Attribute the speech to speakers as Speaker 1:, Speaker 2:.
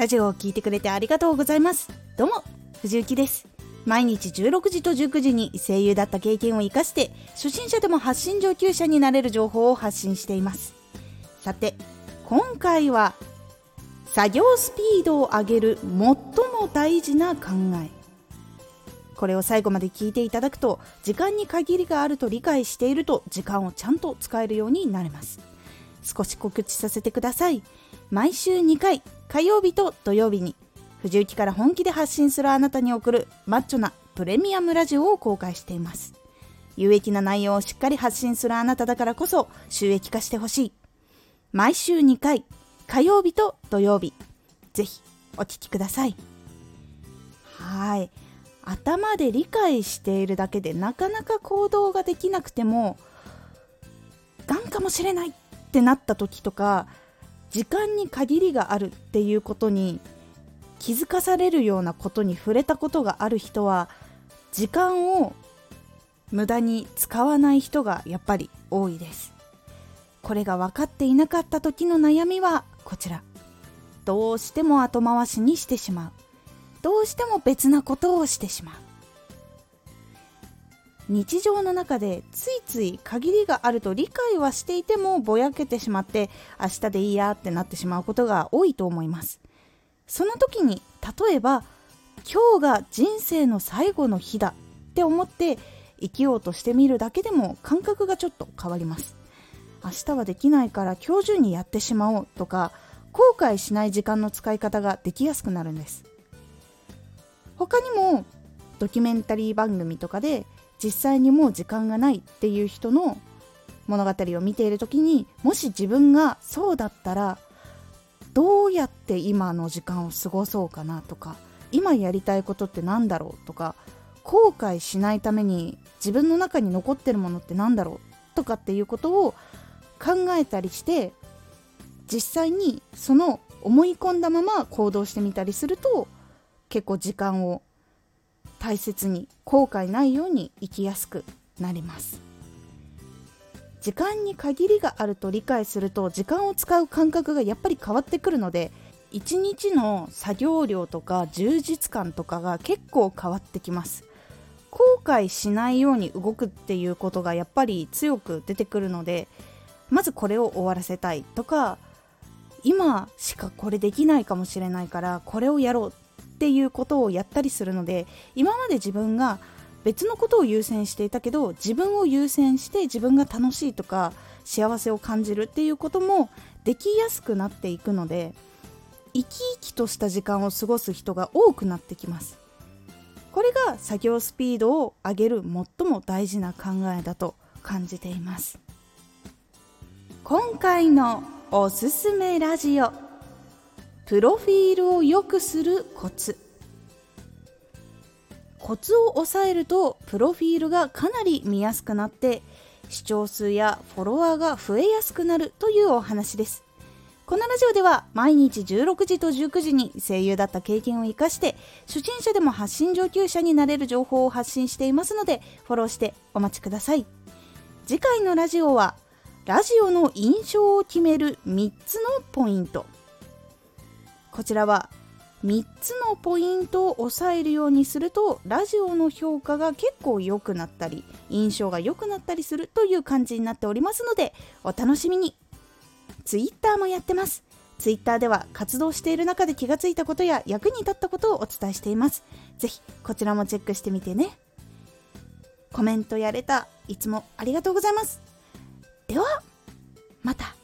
Speaker 1: ラジオを聴いてくれてありがとうございます。どうも藤幸です。毎日16時と19時に声優だった経験を生かして初心者でも発信上級者になれる情報を発信しています。さて今回は作業スピードを上げる最も大事な考え。これを最後まで聞いていただくと時間に限りがあると理解していると時間をちゃんと使えるようになれます。少し告知させてください。毎週2回火曜日と土曜日に藤雪から本気で発信するあなたに送るマッチョなプレミアムラジオを公開しています。有益な内容をしっかり発信するあなただからこそ収益化してほしい。毎週2回火曜日と土曜日。ぜひお聴きください。はい。頭で理解しているだけでなかなか行動ができなくてもがんかもしれない。ってなった時とか時間に限りがあるっていうことに気づかされるようなことに触れたことがある人は時間を無駄に使わない人がやっぱり多いです。これが分かっていなかった時の悩みはこちら。どうしても後回しにしてしまう。どうしても別なことをしてしまう。日常の中でついつい限りがあると理解はしていてもぼやけてしまって明日でいいやってなってしまうことが多いと思います。その時に例えば今日が人生の最後の日だって思って生きようとしてみるだけでも感覚がちょっと変わります。明日はできないから今日中にやってしまおうとか後悔しない時間の使い方ができやすくなるんです。他にもドキュメンタリー番組とかで実際にもう時間がないっていう人の物語を見ている時にもし自分がそうだったらどうやって今の時間を過ごそうかなとか今やりたいことって何だろうとか後悔しないために自分の中に残ってるものって何だろうとかっていうことを考えたりして実際にその思い込んだまま行動してみたりすると結構時間を大切に後悔ないように生きやすくなります。時間に限りがあると理解すると時間を使う感覚がやっぱり変わってくるので一日の作業量とか充実感とかが結構変わってきます。後悔しないように動くっていうことがやっぱり強く出てくるのでまずこれを終わらせたいとか今しかこれできないかもしれないからこれをやろうっていうことをやったりするので今まで自分が別のことを優先していたけど自分を優先して自分が楽しいとか幸せを感じるっていうこともできやすくなっていくので生き生きとした時間を過ごす人が多くなってきます。これが作業スピードを上げる最も大事な考えだと感じています。今回のおすすめラジオ。プロフィールを良くするコツ。コツを押さえるとプロフィールがかなり見やすくなって視聴数やフォロワーが増えやすくなるというお話です。このラジオでは毎日16時と19時に声優だった経験を生かして初心者でも発信上級者になれる情報を発信していますのでフォローしてお待ちください。次回のラジオはラジオの印象を決める3つのポイント。こちらは3つのポイントを押さえるようにするとラジオの評価が結構良くなったり印象が良くなったりするという感じになっておりますのでお楽しみに。Twitter もやってます。Twitter では活動している中で気がついたことや役に立ったことをお伝えしています。是非こちらもチェックしてみてね。コメントやれたいつもありがとうございます。ではまた。